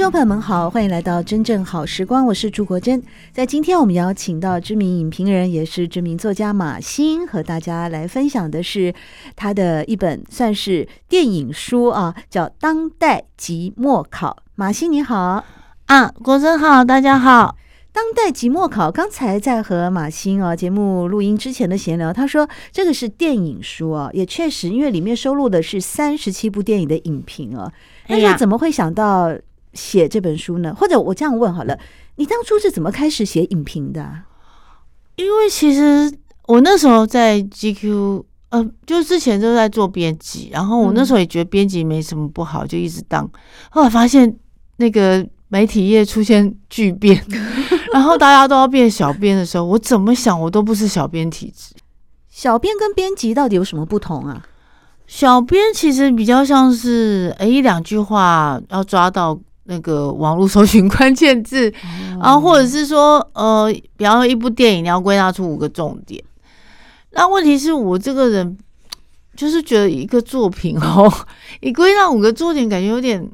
众朋友们好，欢迎来到真正好时光，我是朱国珍。在今天，我们邀请到知名影评人，也是知名作家马欣，和大家来分享的是他的一本算是电影书啊，叫《当代即墨考》。马欣你好啊，国珍好，大家好。《当代即墨考》刚才在和马欣啊节目录音之前的闲聊，他说这个是电影书啊，也确实，因为里面收录的是三十七部电影的影评啊。那是怎么会想到？写这本书呢？或者我这样问好了，你当初是怎么开始写影评的啊？因为其实我那时候在 GQ，呃，就之前都在做编辑，然后我那时候也觉得编辑没什么不好，就一直当。后来发现那个媒体业出现巨变，然后大家都要变小编的时候，我怎么想我都不是小编体质。小编跟编辑到底有什么不同啊？小编其实比较像是，哎，一两句话要抓到。那个网络搜寻关键字，然后或者是说，呃，比方说一部电影，你要归纳出五个重点。那问题是我这个人 就是觉得一个作品哦，你归纳五个重点，感觉有点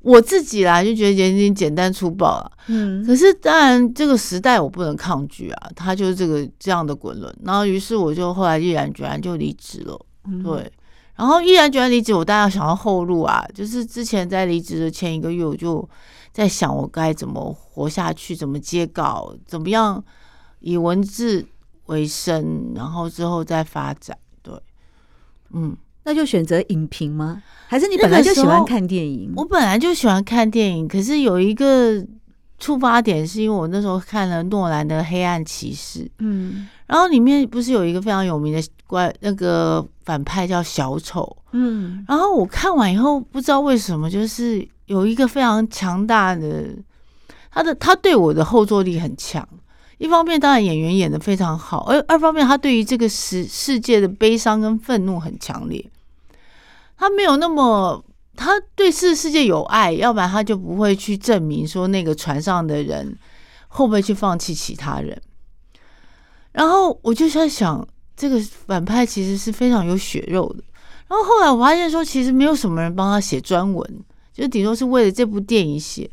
我自己啦，就觉得有点简单粗暴啊。嗯，可是当然这个时代我不能抗拒啊，他就是这个这样的滚轮。然后于是我就后来毅然决然就离职了。对。然后毅然决然离职，我当然想要后路啊。就是之前在离职的前一个月，我就在想我该怎么活下去，怎么接稿，怎么样以文字为生，然后之后再发展。对，嗯，那就选择影评吗？还是你本来就喜欢看电影？我本来就喜欢看电影，可是有一个触发点，是因为我那时候看了诺兰的《黑暗骑士》。嗯。然后里面不是有一个非常有名的怪那个反派叫小丑，嗯，然后我看完以后不知道为什么，就是有一个非常强大的他的他对我的后坐力很强。一方面当然演员演的非常好，而二方面他对于这个世世界的悲伤跟愤怒很强烈。他没有那么他对世世界有爱，要不然他就不会去证明说那个船上的人会不会去放弃其他人。然后我就在想，这个反派其实是非常有血肉的。然后后来我发现说，其实没有什么人帮他写专文，就顶多是为了这部电影写。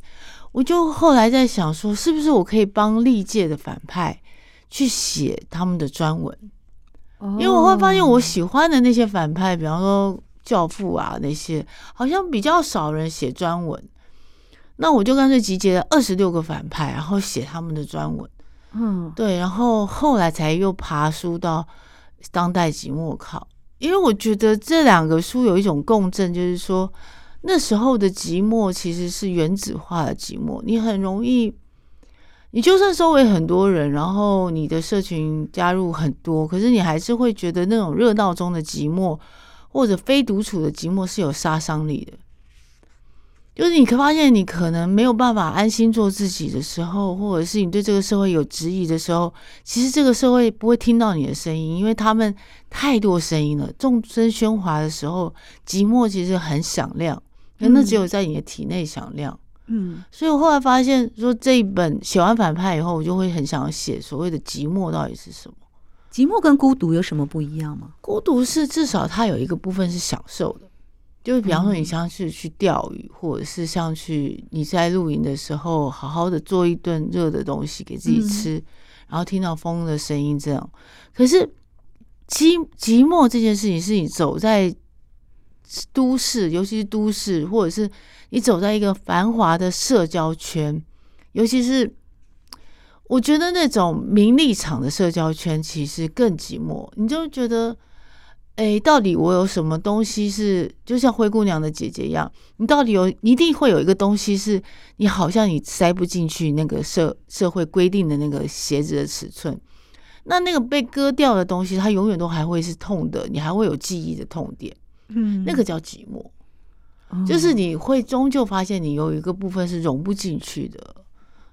我就后来在想说，是不是我可以帮历届的反派去写他们的专文？因为我会发现，我喜欢的那些反派，比方说《教父》啊那些，好像比较少人写专文。那我就干脆集结了二十六个反派，然后写他们的专文。嗯，对，然后后来才又爬书到当代即墨考，因为我觉得这两个书有一种共振，就是说那时候的即墨其实是原子化的即墨，你很容易，你就算周围很多人，然后你的社群加入很多，可是你还是会觉得那种热闹中的即墨或者非独处的即墨是有杀伤力的。就是你可发现，你可能没有办法安心做自己的时候，或者是你对这个社会有质疑的时候，其实这个社会不会听到你的声音，因为他们太多声音了，众声喧哗的时候，寂寞其实很响亮，可那只有在你的体内响亮。嗯，所以我后来发现，说这一本写完反派以后，我就会很想写所谓的寂寞到底是什么？寂寞跟孤独有什么不一样吗？孤独是至少它有一个部分是享受的。就是比方说，你像是去钓鱼，或者是像去你在露营的时候，好好的做一顿热的东西给自己吃，然后听到风的声音，这样。可是寂寂寞这件事情，是你走在都市，尤其是都市，或者是你走在一个繁华的社交圈，尤其是我觉得那种名利场的社交圈，其实更寂寞。你就觉得。哎，到底我有什么东西是就像灰姑娘的姐姐一样？你到底有，你一定会有一个东西是你好像你塞不进去那个社社会规定的那个鞋子的尺寸。那那个被割掉的东西，它永远都还会是痛的，你还会有记忆的痛点。嗯，那个叫寂寞，哦、就是你会终究发现你有一个部分是融不进去的。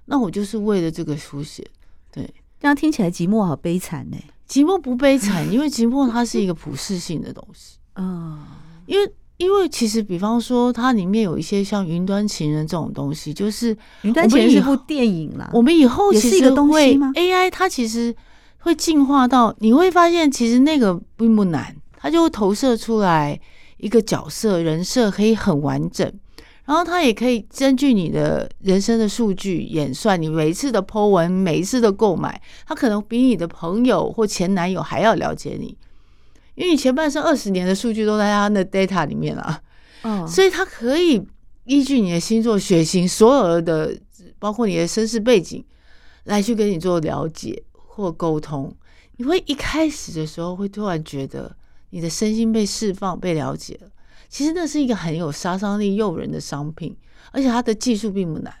那我就是为了这个书写，对，这样听起来寂寞好悲惨呢。寂寞不悲惨，因为寂寞它是一个普世性的东西。嗯，因为因为其实比方说它里面有一些像云端情人这种东西，就是云端情人是部电影啦。我们以后其实也是一个东西吗？AI 它其实会进化到你会发现，其实那个并不难，它就会投射出来一个角色人设，可以很完整。然后他也可以根据你的人生的数据演算，你每一次的 po 文，每一次的购买，他可能比你的朋友或前男友还要了解你，因为你前半生二十年的数据都在他的 data 里面了，嗯，所以他可以依据你的星座、血型，所有的包括你的身世背景，来去跟你做了解或沟通。你会一开始的时候会突然觉得你的身心被释放、被了解了。其实那是一个很有杀伤力、诱人的商品，而且它的技术并不难，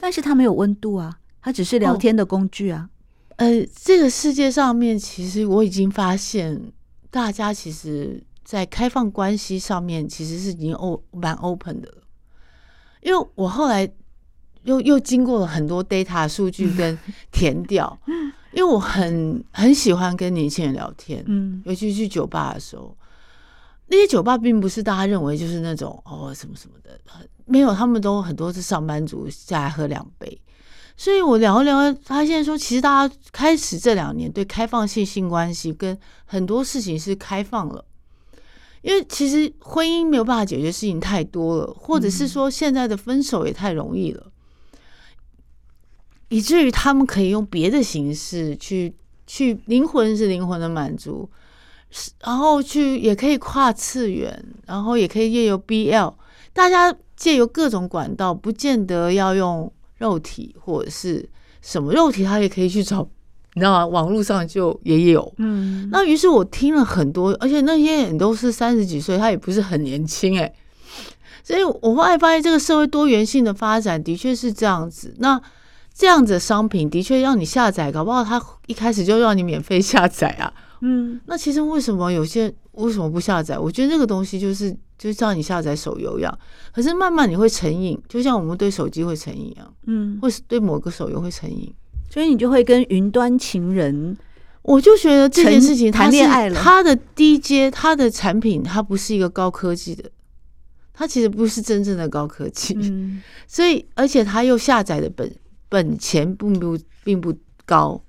但是它没有温度啊，它只是聊天的工具啊。哦、呃，这个世界上面，其实我已经发现，大家其实在开放关系上面，其实是已经 o 蛮 open 的了。因为我后来又又经过了很多 data 数据跟 填调，因为我很很喜欢跟年轻人聊天，嗯，尤其去酒吧的时候。那些酒吧并不是大家认为就是那种哦什么什么的，没有，他们都很多是上班族下来喝两杯，所以我聊一聊，发现说其实大家开始这两年对开放性性关系跟很多事情是开放了，因为其实婚姻没有办法解决事情太多了，或者是说现在的分手也太容易了，嗯、以至于他们可以用别的形式去去灵魂是灵魂的满足。然后去也可以跨次元，然后也可以借由 BL，大家借由各种管道，不见得要用肉体或者是什么肉体，他也可以去找，你知道吗？网络上就也有。嗯，那于是我听了很多，而且那些人都是三十几岁，他也不是很年轻哎，所以我后来发现这个社会多元性的发展的确是这样子。那这样子的商品的确让你下载，搞不好他一开始就让你免费下载啊。嗯，那其实为什么有些为什么不下载？我觉得这个东西就是就像你下载手游一样，可是慢慢你会成瘾，就像我们对手机会成瘾一样，嗯，或是对某个手游会成瘾，所以你就会跟云端情人，我就觉得这件事情谈恋爱了，它的 D J，它的产品它不是一个高科技的，它其实不是真正的高科技，嗯，所以而且它又下载的本本钱并不并不高。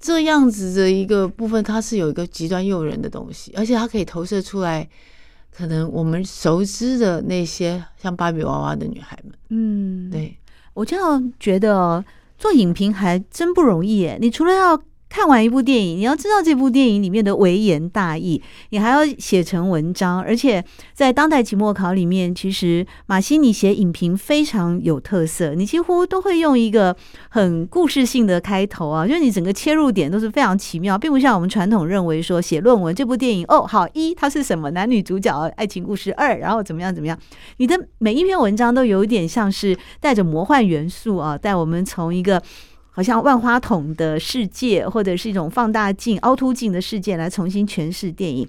这样子的一个部分，它是有一个极端诱人的东西，而且它可以投射出来，可能我们熟知的那些像芭比娃娃的女孩们。嗯，对，我这样觉得做影评还真不容易耶。你除了要看完一部电影，你要知道这部电影里面的微言大义，你还要写成文章，而且在当代期末考里面，其实马西你写影评非常有特色，你几乎都会用一个很故事性的开头啊，就是你整个切入点都是非常奇妙，并不像我们传统认为说写论文这部电影哦，好一它是什么男女主角爱情故事，二然后怎么样怎么样，你的每一篇文章都有一点像是带着魔幻元素啊，带我们从一个。好像万花筒的世界，或者是一种放大镜、凹凸镜的世界来重新诠释电影。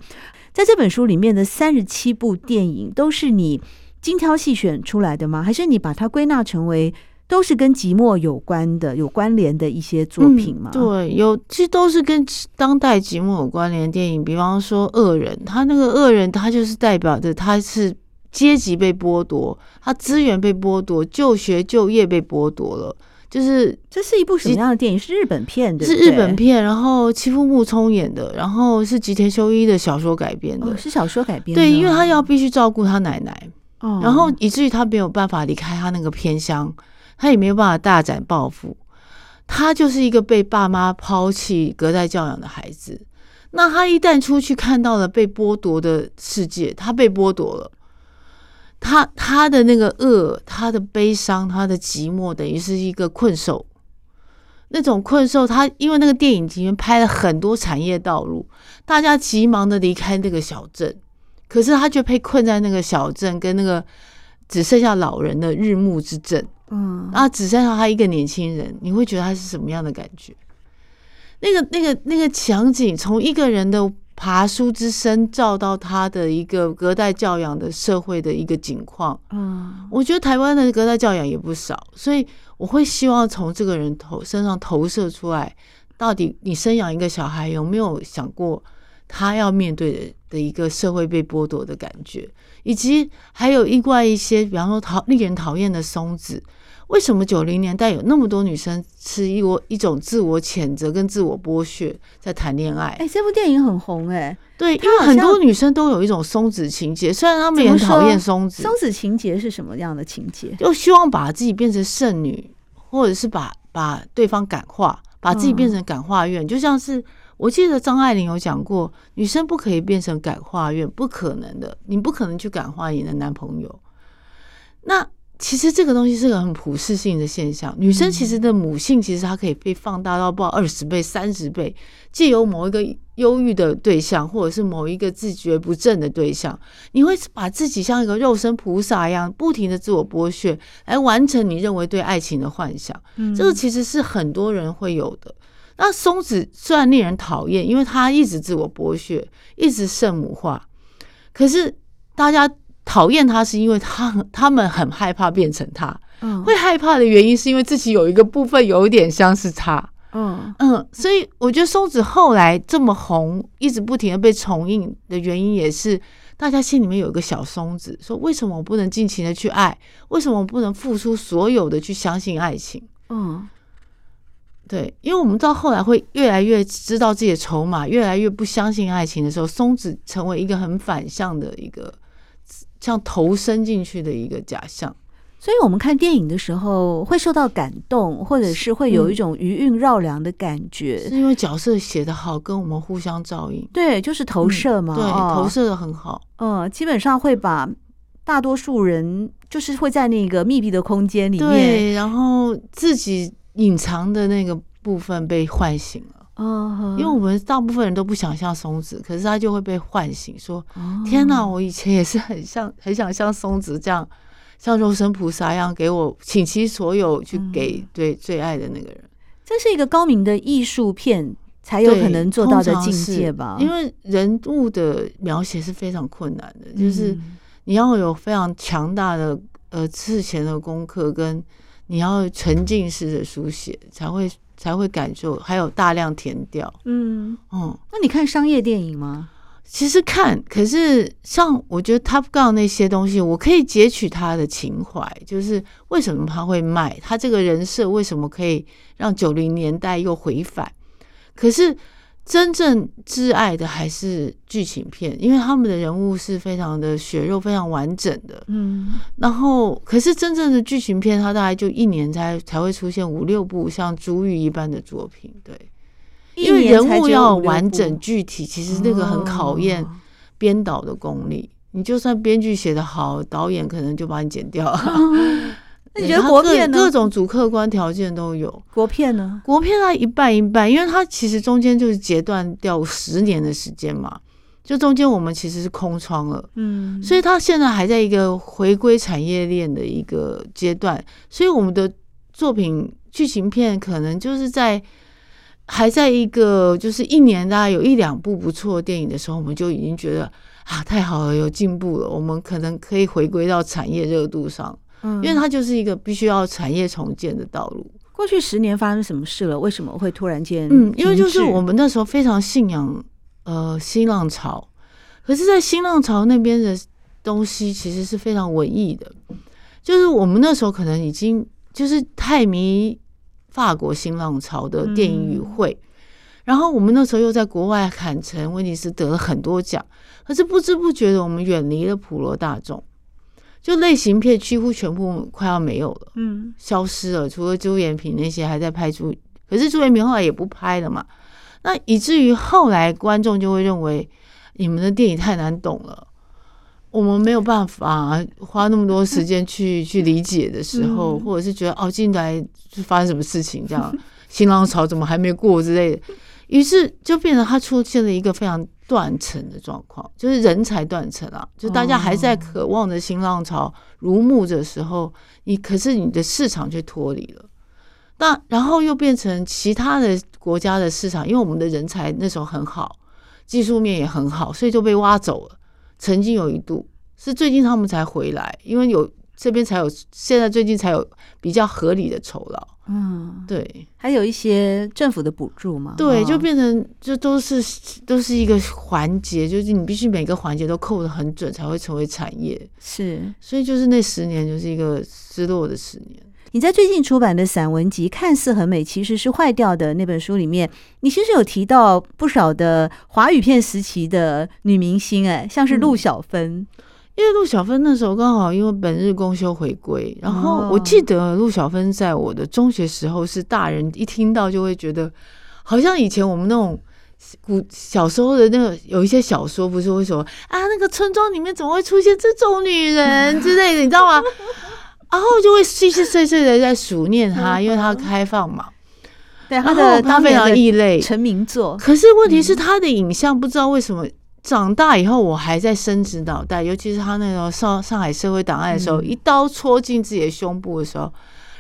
在这本书里面的三十七部电影，都是你精挑细选出来的吗？还是你把它归纳成为都是跟寂寞有关的、有关联的一些作品吗？对，有，其实都是跟当代寂寞有关联的电影。比方说，恶人，他那个恶人，他就是代表着他是阶级被剥夺，他资源被剥夺，就学就业被剥夺了。就是这是一部什么样的电影？是日本片的，是日本片，然后妻夫木聪演的，然后是吉田修一的小说改编的，哦，是小说改编的。对，因为他要必须照顾他奶奶，哦，然后以至于他没有办法离开他那个偏乡，他也没有办法大展抱负，他就是一个被爸妈抛弃、隔代教养的孩子。那他一旦出去看到了被剥夺的世界，他被剥夺了。他他的那个恶，他的悲伤，他的寂寞，等于是一个困兽。那种困兽，他因为那个电影里面拍了很多产业道路，大家急忙的离开那个小镇，可是他却被困在那个小镇，跟那个只剩下老人的日暮之镇。嗯，啊，只剩下他一个年轻人，你会觉得他是什么样的感觉？那个、那个、那个场景，从一个人的爬书之声照到他的一个隔代教养的社会的一个景况。嗯，我觉得台湾的隔代教养也不少，所以我会希望从这个人头身上投射出来，到底你生养一个小孩有没有想过他要面对的的一个社会被剥夺的感觉，以及还有另外一些，比方说讨令人讨厌的松子。为什么九零年代有那么多女生是一我一种自我谴责跟自我剥削在谈恋爱？哎，这部电影很红哎、欸，对，因为很多女生都有一种松子情节，虽然她们也很讨厌松子。松子情节是什么样的情节？就希望把自己变成剩女，或者是把把对方感化，把自己变成感化院。嗯、就像是我记得张爱玲有讲过，女生不可以变成感化院，不可能的，你不可能去感化你的男朋友。那。其实这个东西是个很普世性的现象。女生其实的母性，其实它可以被放大到不二十倍、三十倍，借由某一个忧郁的对象，或者是某一个自觉不正的对象，你会把自己像一个肉身菩萨一样，不停的自我剥削，来完成你认为对爱情的幻想。这个其实是很多人会有的。那松子虽然令人讨厌，因为他一直自我剥削，一直圣母化，可是大家。讨厌他是因为他，他们很害怕变成他。嗯，会害怕的原因是因为自己有一个部分有一点像是他。嗯嗯，所以我觉得松子后来这么红，一直不停的被重映的原因，也是大家心里面有一个小松子，说为什么我不能尽情的去爱？为什么我不能付出所有的去相信爱情？嗯，对，因为我们到后来会越来越知道自己的筹码，越来越不相信爱情的时候，松子成为一个很反向的一个。像投身进去的一个假象，所以我们看电影的时候会受到感动，或者是会有一种余韵绕梁的感觉，是因为角色写得好，跟我们互相照应。对，就是投射嘛，嗯、对，投射的很好。嗯，基本上会把大多数人就是会在那个密闭的空间里面，对，然后自己隐藏的那个部分被唤醒了。因为我们大部分人都不想像松子，可是他就会被唤醒，说：“天哪，我以前也是很像，很想像松子这样，像肉身菩萨一样，给我倾其所有去给对最爱的那个人。”这是一个高明的艺术片才有可能做到的境界吧？因为人物的描写是非常困难的，就是你要有非常强大的呃事前的功课，跟你要沉浸式的书写才会。才会感受，还有大量填调。嗯嗯，那你看商业电影吗？其实看，可是像我觉得 Top Gun 那些东西，我可以截取他的情怀，就是为什么他会卖，他这个人设为什么可以让九零年代又回返？可是。真正挚爱的还是剧情片，因为他们的人物是非常的血肉、非常完整的。嗯，然后可是真正的剧情片，它大概就一年才才会出现五六部像《珠玉》一般的作品。对，因为人物要完整具体，其实那个很考验编导的功力。你就算编剧写得好，导演可能就把你剪掉了。那你觉得国片呢？各种主客观条件都有。国片呢？国片它一半一半，因为它其实中间就是截断掉十年的时间嘛，就中间我们其实是空窗了，嗯，所以它现在还在一个回归产业链的一个阶段，所以我们的作品剧情片可能就是在还在一个就是一年大概有一两部不错的电影的时候，我们就已经觉得啊太好了，有进步了，我们可能可以回归到产业热度上。因为它就是一个必须要产业重建的道路。过去十年发生什么事了？为什么会突然间？嗯，因为就是我们那时候非常信仰呃新浪潮，可是，在新浪潮那边的东西其实是非常文艺的。就是我们那时候可能已经就是太迷法国新浪潮的电影与会，然后我们那时候又在国外坎城、威尼斯得了很多奖，可是不知不觉的，我们远离了普罗大众。就类型片几乎全部快要没有了，嗯，消失了。除了朱延平那些还在拍朱，可是朱延平后来也不拍了嘛。那以至于后来观众就会认为你们的电影太难懂了，我们没有办法花那么多时间去 去理解的时候，或者是觉得哦，进来是发生什么事情这样，新浪潮怎么还没过之类的，于是就变成他出现了一个非常。断层的状况，就是人才断层啊！就大家还在渴望着新浪潮如沐的时候，你可是你的市场却脱离了。但然后又变成其他的国家的市场，因为我们的人才那时候很好，技术面也很好，所以就被挖走了。曾经有一度是最近他们才回来，因为有这边才有，现在最近才有比较合理的酬劳。嗯，对，还有一些政府的补助嘛。对，就变成这都是都是一个环节，就是你必须每个环节都扣的很准，才会成为产业。是，所以就是那十年就是一个失落的十年。你在最近出版的散文集《看似很美，其实是坏掉的》那本书里面，你其实有提到不少的华语片时期的女明星，哎，像是陆小芬。嗯因为陆小芬那时候刚好因为本日公休回归，然后我记得陆小芬在我的中学时候是大人一听到就会觉得，好像以前我们那种古小时候的那个有一些小说不是会说啊，那个村庄里面怎么会出现这种女人之类的，你知道吗？然后就会细细碎碎的在数念她，因为她开放嘛，对，她的她非常异类成名作。可是问题是她的影像不知道为什么。长大以后，我还在伸直脑袋，尤其是他那种上上海社会档案的时候，嗯、一刀戳进自己的胸部的时候，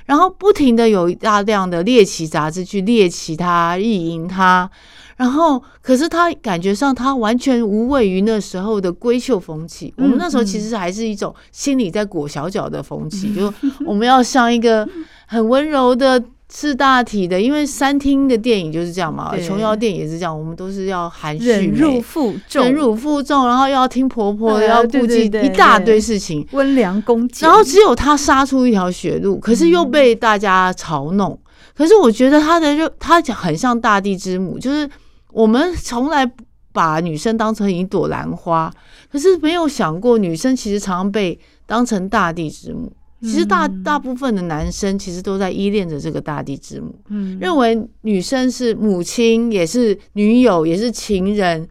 然后不停的有大量的猎奇杂志去猎奇他、意淫他，然后可是他感觉上他完全无畏于那时候的闺秀风气。嗯、我们那时候其实还是一种心里在裹小脚的风气，嗯、就我们要像一个很温柔的。是大体的，因为三厅的电影就是这样嘛，琼瑶电影也是这样，我们都是要含蓄、忍辱负重、忍辱负重，然后又要听婆婆，啊、要顾忌一大堆事情，温良恭俭。然后只有他杀出一条血路，可是又被大家嘲弄。嗯、可是我觉得他的就他很像大地之母，就是我们从来把女生当成一朵兰花，可是没有想过女生其实常常被当成大地之母。其实大大部分的男生其实都在依恋着这个大地之母，嗯，认为女生是母亲，也是女友，也是情人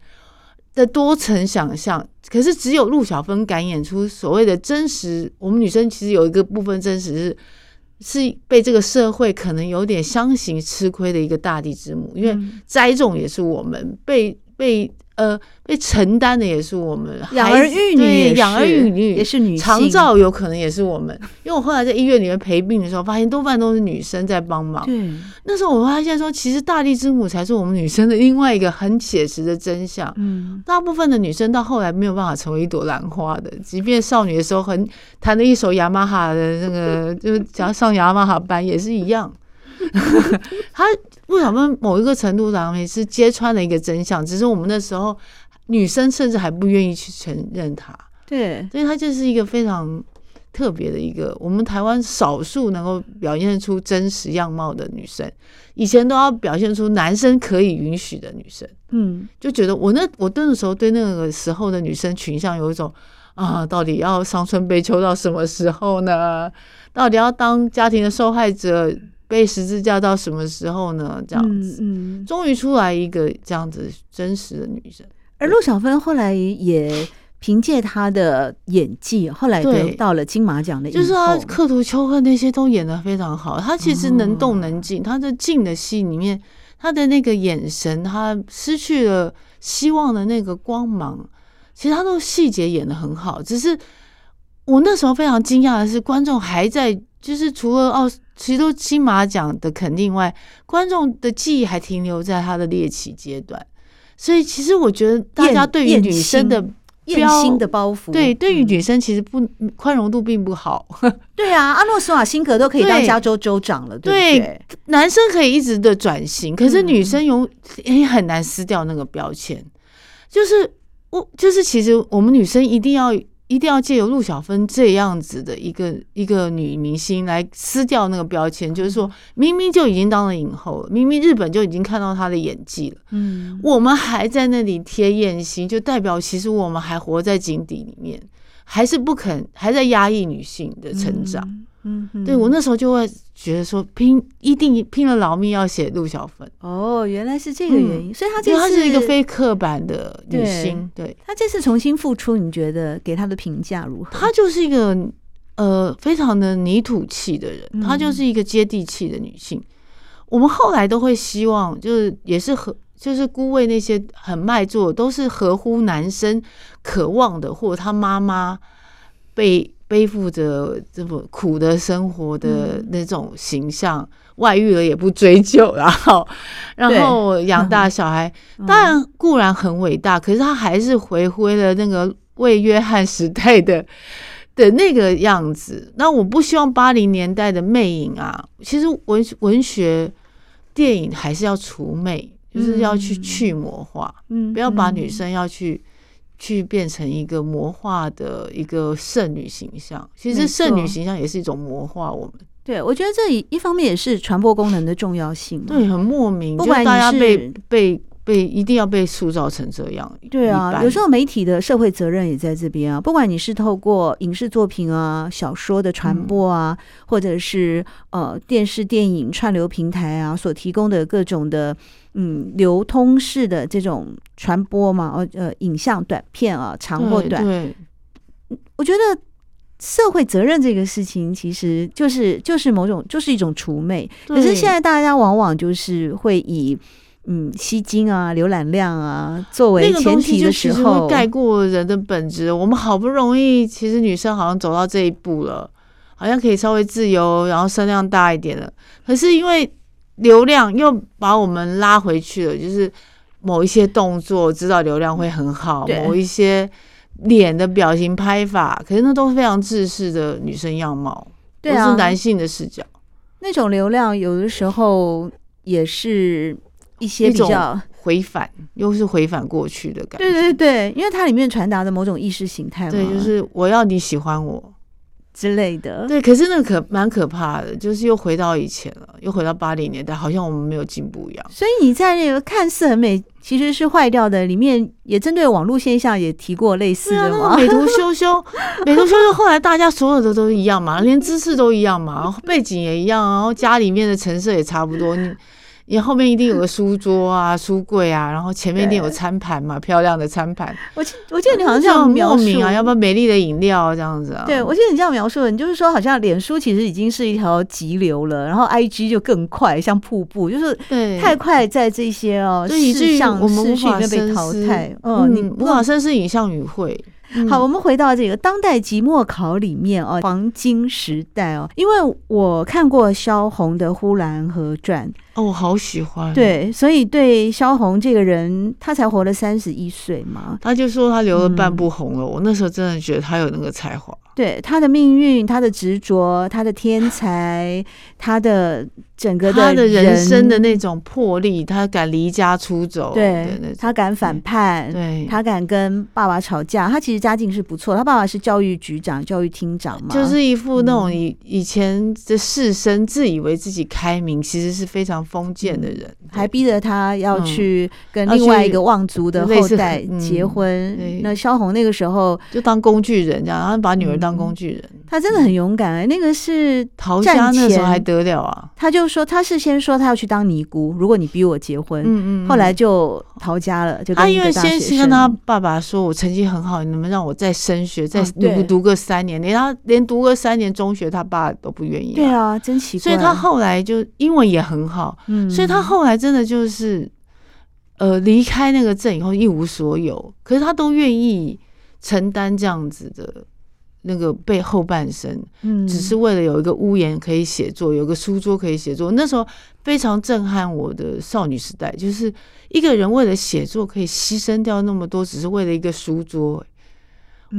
的多层想象。可是只有陆小芬敢演出所谓的真实。我们女生其实有一个部分真实是是被这个社会可能有点相形吃亏的一个大地之母，因为栽种也是我们被被。呃，被承担的也是我们养儿育女，养儿育女也是女性，长照有可能也是我们。因为我后来在医院里面陪病的时候，发现多半都是女生在帮忙。对，那时候我发现说，其实大地之母才是我们女生的另外一个很写实的真相。嗯，大部分的女生到后来没有办法成为一朵兰花的，即便少女的时候很弹了一首雅马哈的那个，就是想上雅马哈班也是一样。他。不小芬某一个程度上面是揭穿了一个真相，只是我们那时候女生甚至还不愿意去承认他。对，所以她就是一个非常特别的一个我们台湾少数能够表现出真实样貌的女生。以前都要表现出男生可以允许的女生，嗯，就觉得我那我那个时候对那个时候的女生群像有一种啊，到底要伤春悲秋到什么时候呢？到底要当家庭的受害者？被十字架到什么时候呢？这样子，嗯，终于出来一个这样子真实的女生。而陆小芬后来也凭借她的演技，后来得到了金马奖的。就是她《刻图秋恨》那些都演得非常好。她其实能动能静，她的静的戏里面，她的那个眼神，她失去了希望的那个光芒，其实她都细节演得很好。只是我那时候非常惊讶的是，观众还在。就是除了哦，其实都金马奖的肯定外，观众的记忆还停留在他的猎奇阶段，所以其实我觉得大家对于女生的艳星的包袱，对，对于女生其实不宽容度并不好。对啊，阿诺·施瓦辛格都可以当加州州长了，对，对，对，男生可以一直的转型，可是女生永也很难撕掉那个标签。就是我，就是其实我们女生一定要。一定要借由陆小芬这样子的一个一个女明星来撕掉那个标签，就是说明明就已经当了影后了，明明日本就已经看到她的演技了，嗯，我们还在那里贴艳星，就代表其实我们还活在井底里面，还是不肯，还在压抑女性的成长。嗯嗯，对，我那时候就会觉得说拼一定拼了老命要写陆小芬哦，原来是这个原因，嗯、所以她这次她是一个非刻板的女星，对，她这次重新复出，你觉得给她的评价如何？她就是一个呃非常的泥土气的人，她就是一个接地气的女性。嗯、我们后来都会希望，就是也是和就是孤为那些很卖座，都是合乎男生渴望的，或者他妈妈被。背负着这么苦的生活的那种形象，嗯、外遇了也不追究，然后然后养大小孩，当然固然很伟大，可是他还是回归了那个魏约翰时代的的那个样子。那我不希望八零年代的魅影啊，其实文文学电影还是要除魅，就是要去去魔化，嗯，不要把女生要去。去变成一个魔化的一个圣女形象，其实圣女形象也是一种魔化。我们对，我觉得这一一方面也是传播功能的重要性。对，很莫名，不管大家被被被一定要被塑造成这样。对啊，有时候媒体的社会责任也在这边啊。不管你是透过影视作品啊、小说的传播啊，嗯、或者是呃电视、电影串流平台啊所提供的各种的。嗯，流通式的这种传播嘛，呃呃，影像短片啊，长或短，对，对，我觉得社会责任这个事情，其实就是就是某种就是一种除魅。可是现在大家往往就是会以嗯吸金啊、浏览量啊作为前提的时候，盖过人的本质。我们好不容易，其实女生好像走到这一步了，好像可以稍微自由，然后声量大一点了。可是因为流量又把我们拉回去了，就是某一些动作知道流量会很好，某一些脸的表情拍法，可是那都是非常制式的女生样貌，对啊，都是男性的视角。那种流量有的时候也是一些比较回返，又是回返过去的感觉。对对对，因为它里面传达的某种意识形态嘛，对，就是我要你喜欢我。之类的，对，可是那个可蛮可怕的，就是又回到以前了，又回到八零年代，好像我们没有进步一样。所以你在那个看似很美，其实是坏掉的里面，也针对网络现象也提过类似的嘛？啊、美图秀秀，美图秀秀，后来大家所有的都一样嘛，连姿势都一样嘛，背景也一样，然后家里面的成色也差不多。你。你后面一定有个书桌啊、书柜啊，然后前面一定有 餐盘嘛，漂亮的餐盘。我记我记得你好像这样描述啊，要不要美丽的饮料这样子啊？对，我记得你这样描述，你就是说好像脸书其实已经是一条急流了，然后 IG 就更快，像瀑布，就是太快在这些哦，视像视讯就被淘汰。嗯，你无法深思影像语汇。好，我们回到这个当代即墨考里面哦，黄金时代哦，因为我看过萧红的《呼兰河传》哦，我好喜欢。对，所以对萧红这个人，他才活了三十一岁嘛，他就说他留了半部红了。嗯、我那时候真的觉得他有那个才华。对他的命运，他的执着，他的天才，他的整个的他的人生的那种魄力，他敢离家出走，对，他敢反叛，对，他敢跟爸爸吵架。他其实家境是不错，他爸爸是教育局长、教育厅长嘛，就是一副那种以以前的士绅自以为自己开明，其实是非常封建的人，还逼着他要去跟另外一个望族的后代结婚。那萧红那个时候就当工具人这样，然后把女儿。当工具人，他真的很勇敢哎、欸！那个是逃家那时候还得了啊？他就说他是先说他要去当尼姑，如果你逼我结婚，嗯嗯，后来就逃家了，就他因为先是跟他爸爸说，我成绩很好，你能不能让我再升学，再读读个三年？连他连读个三年中学，他爸都不愿意。对啊，真奇怪。所以他后来就英文也很好，嗯，所以他后来真的就是呃离开那个镇以后一无所有，可是他都愿意承担这样子的。那个背后半生，嗯，只是为了有一个屋檐可以写作，有个书桌可以写作。那时候非常震撼我的少女时代，就是一个人为了写作可以牺牲掉那么多，只是为了一个书桌。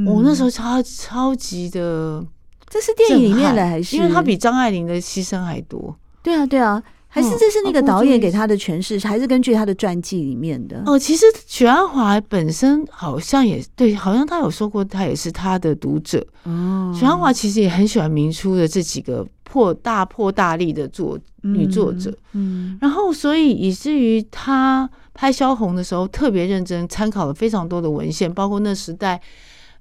我、那时候超超级的，这是电影里面的还是？因为他比张爱玲的牺牲还多。对啊，对啊。还是这是那个导演给他的诠释，还是根据他的传记里面的？哦，其实许鞍华本身好像也对，好像他有说过，他也是他的读者。哦，许鞍华其实也很喜欢明初的这几个破大破大立的作女作者。嗯，然后所以以至于他拍萧红的时候特别认真，参考了非常多的文献，包括那时代。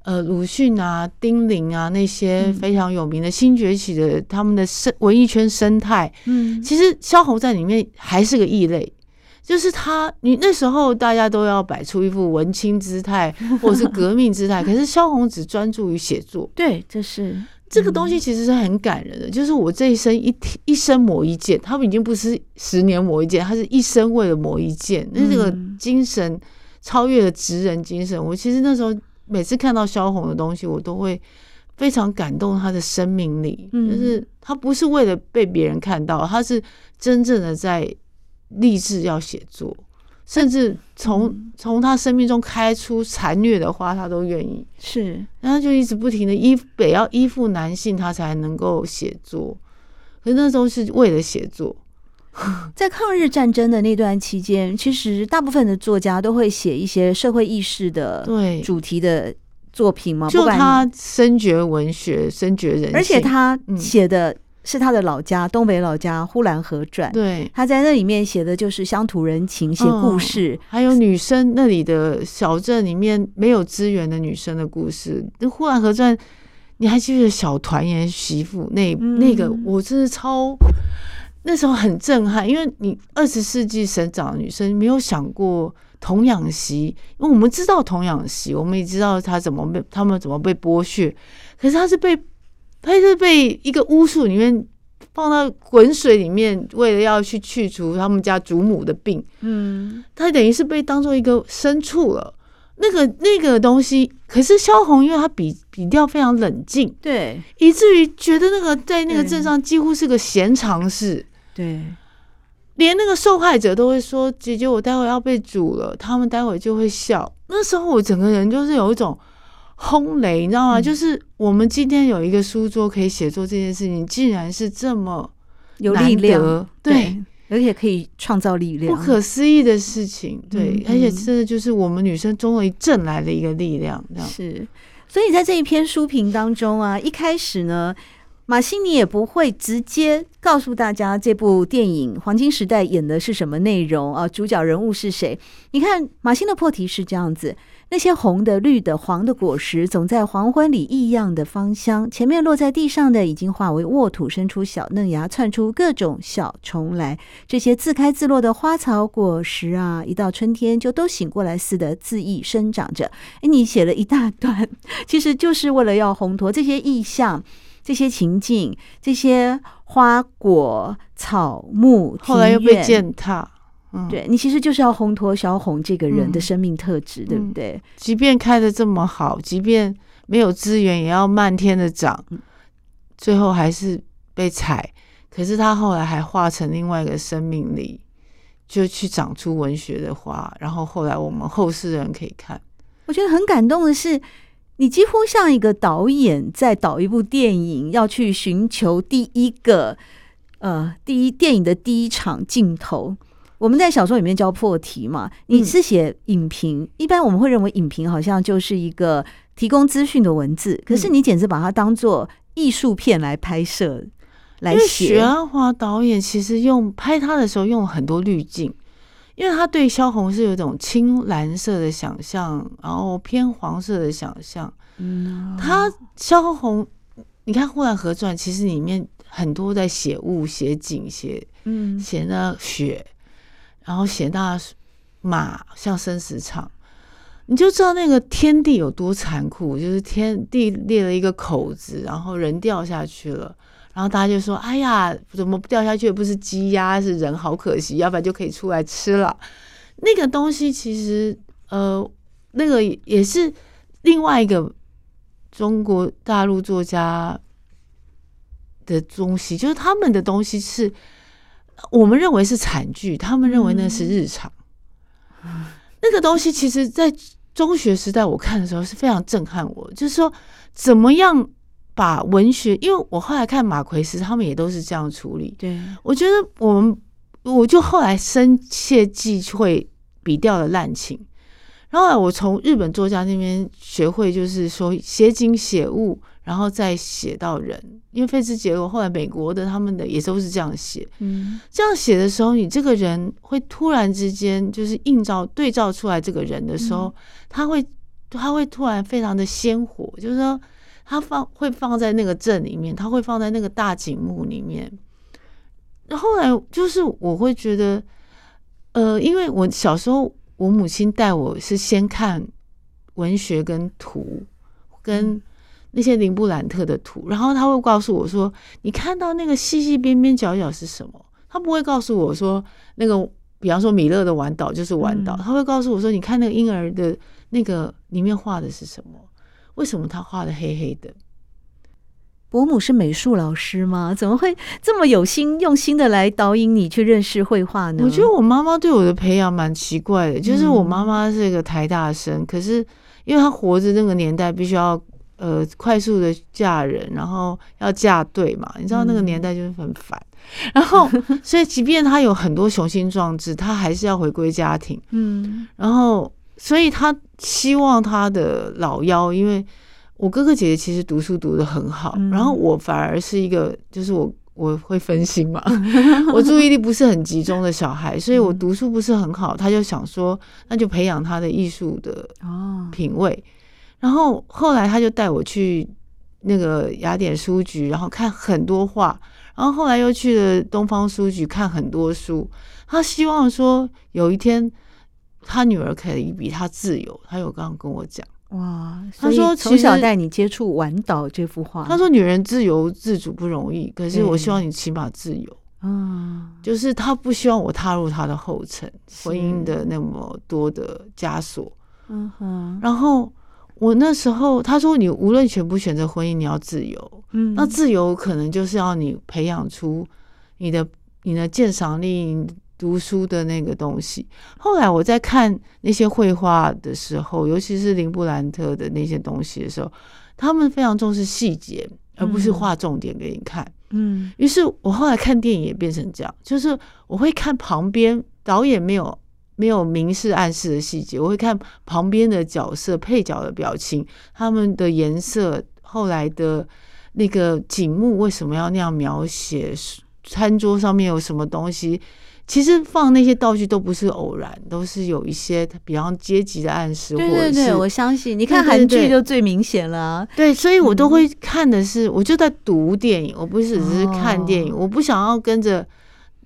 呃，鲁迅啊，丁玲啊，那些非常有名的新崛起的他们的生文艺圈生态，嗯，其实萧红在里面还是个异类，就是他，你那时候大家都要摆出一副文青姿态 或者是革命姿态，可是萧红只专注于写作，对，这是。这个东西其实是很感人的，就是我这一生一一生磨一剑，他们已经不是十年磨一剑，他是一生为了磨一剑，那这个精神超越了职人精神，我其实那时候。每次看到萧红的东西，我都会非常感动她的生命力，嗯就是她不是为了被别人看到，她是真正的在立志要写作，甚至从从她生命中开出残虐的花，她都愿意。是，然后就一直不停的依得要依附男性，她才能够写作。可是那时候是为了写作。在抗日战争的那段期间，其实大部分的作家都会写一些社会意识的对主题的作品嘛。就他深觉文学，深觉人性，而且他写的是他的老家，嗯、东北老家呼兰河传。对，他在那里面写的就是乡土人情，写故事，嗯，还有女生那里的小镇里面没有资源的女生的故事。那呼兰河传，你还记得小团圆媳妇那那个？我真是超。那时候很震撼，因为你二十世纪生长的女生没有想过童养媳，因为我们知道童养媳，我们也知道她怎么被他们怎么被剥削，可是她是被，她是被一个巫术里面放到滚水里面，为了要去去除他们家祖母的病，嗯，她等于是被当做一个牲畜了。那个那个东西，可是萧红，因为她比比调非常冷静，对，以至于觉得那个在那个镇上几乎是个闲常事。对，连那个受害者都会说：“姐姐，我待会要被煮了。”他们待会就会笑。那时候我整个人就是有一种轰雷，你知道吗？嗯、就是我们今天有一个书桌可以写作这件事情，竟然是这么有力量，对，对，而且可以创造力量，不可思议的事情。对，嗯、而且真的就是我们女生终于挣来的一个力量。这样是，所以在这一篇书评当中啊，一开始呢。马西尼也不会直接告诉大家这部电影《黄金时代》演的是什么内容啊，主角人物是谁？你看马欣的破题是这样子：那些红的、绿的、黄的果实，总在黄昏里异样的芳香。前面落在地上的已经化为沃土，生出小嫩芽，窜出各种小虫来。这些自开自落的花草果实啊，一到春天就都醒过来似的恣意生长着。诶，你写了一大段，其实就是为了要烘托这些意象。这些情境，这些花果草木，后来又被践踏。嗯，对，你其实就是要烘托萧红这个人的生命特质，嗯、对不对？即便开的这么好，即便没有资源，也要漫天的长，最后还是被踩。可是他后来还化成另外一个生命力，就去长出文学的花。然后后来我们后世的人可以看，我觉得很感动的是。你几乎像一个导演在导一部电影，要去寻求第一个呃，第一电影的第一场镜头。我们在小说里面叫破题嘛，你是写影评，嗯、一般我们会认为影评好像就是一个提供资讯的文字，可是你简直把它当做艺术片来拍摄来写。许鞍华导演其实用拍他的时候用了很多滤镜。因为他对萧红是有一种青蓝色的想象，然后偏黄色的想象。嗯，他萧红，你看《呼兰河传》，其实里面很多在写物、写景、写嗯、写那雪，然后写那马像生死场，你就知道那个天地有多残酷，就是天地裂了一个口子，然后人掉下去了。然后大家就说：“哎呀，怎么掉下去不是鸡鸭，是人，好可惜，要不然就可以出来吃了。”那个东西其实，呃，那个也是另外一个中国大陆作家的东西，就是他们的东西是我们认为是惨剧，他们认为那是日常。那个东西其实，在中学时代我看的时候是非常震撼我，就是说怎么样。把文学，因为我后来看马奎斯，他们也都是这样处理。对，我觉得我们，我就后来深切忌讳笔调的滥情。然后我从日本作家那边学会，就是说写景写物，然后再写到人。因为废兹杰罗后来美国的他们的也都是这样写。嗯，这样写的时候，你这个人会突然之间就是映照对照出来这个人的时候，他会他会突然非常的鲜活，就是说。他放会放在那个镇里面，他会放在那个大景幕里面。后来就是我会觉得，呃，因为我小时候我母亲带我是先看文学跟图，跟那些林布兰特的图，然后他会告诉我说：“你看到那个细细边边角角是什么？”他不会告诉我说那个，比方说米勒的晚岛就是晚岛，他会告诉我说：“你看那个婴儿的那个里面画的是什么？”为什么他画的黑黑的？伯母是美术老师吗？怎么会这么有心用心的来导引你去认识绘画呢？我觉得我妈妈对我的培养蛮奇怪的，就是我妈妈是一个台大生，嗯、可是因为她活着那个年代必须要呃快速的嫁人，然后要嫁对嘛，你知道那个年代就是很烦，嗯、然后所以即便她有很多雄心壮志，她还是要回归家庭，嗯，然后所以他希望他的老幺，因为。我哥哥姐姐其实读书读得很好，嗯、然后我反而是一个，就是我我会分心嘛，我注意力不是很集中的小孩，所以我读书不是很好。他就想说，那就培养他的艺术的品味。哦、然后后来他就带我去那个雅典书局，然后看很多画，然后后来又去了东方书局看很多书。他希望说有一天他女儿可以比他自由。他有刚刚跟我讲。哇，他说从小带你接触晚岛这幅画。他说女人自由自主不容易，可是我希望你起码自由。嗯，就是他不希望我踏入他的后尘，婚姻的那么多的枷锁。嗯哼。然后我那时候他说，你无论选不选择婚姻，你要自由。嗯，那自由可能就是要你培养出你的你的鉴赏力。读书的那个东西，后来我在看那些绘画的时候，尤其是林布兰特的那些东西的时候，他们非常重视细节，而不是画重点给你看。嗯，于是我后来看电影也变成这样，就是我会看旁边导演没有没有明示暗示的细节，我会看旁边的角色配角的表情，他们的颜色，后来的那个景物为什么要那样描写，餐桌上面有什么东西。其实放那些道具都不是偶然，都是有一些比方阶级的暗示。对对对，我相信你看韩剧就最明显了。对，对，对，所以我都会看的是，我就在读电影，我不是只是看电影，哦、我不想要跟着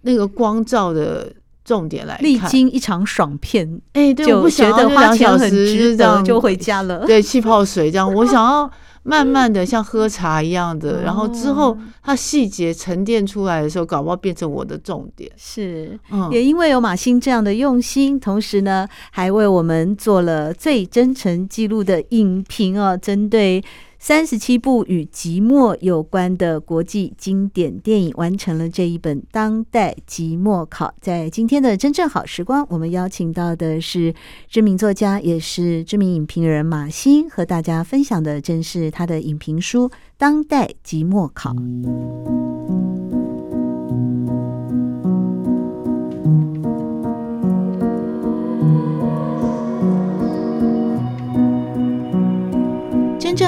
那个光照的重点来看。历经一场爽片，哎、欸，对，我不想要两小时就这样就回家了。对，气泡水这样，我想要。慢慢的像喝茶一样的，然后之后它细节沉淀出来的时候，搞不好变成我的重点。是，也因为有马欣这样的用心，同时呢，还为我们做了最真诚记录的影评哦，针对。三十七部与即墨有关的国际经典电影，完成了这一本当代即墨考。在今天的真正好时光，我们邀请到的是知名作家，也是知名影评人马欣，和大家分享的正是他的影评书《当代即墨考》。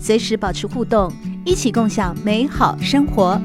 随时保持互动，一起共享美好生活。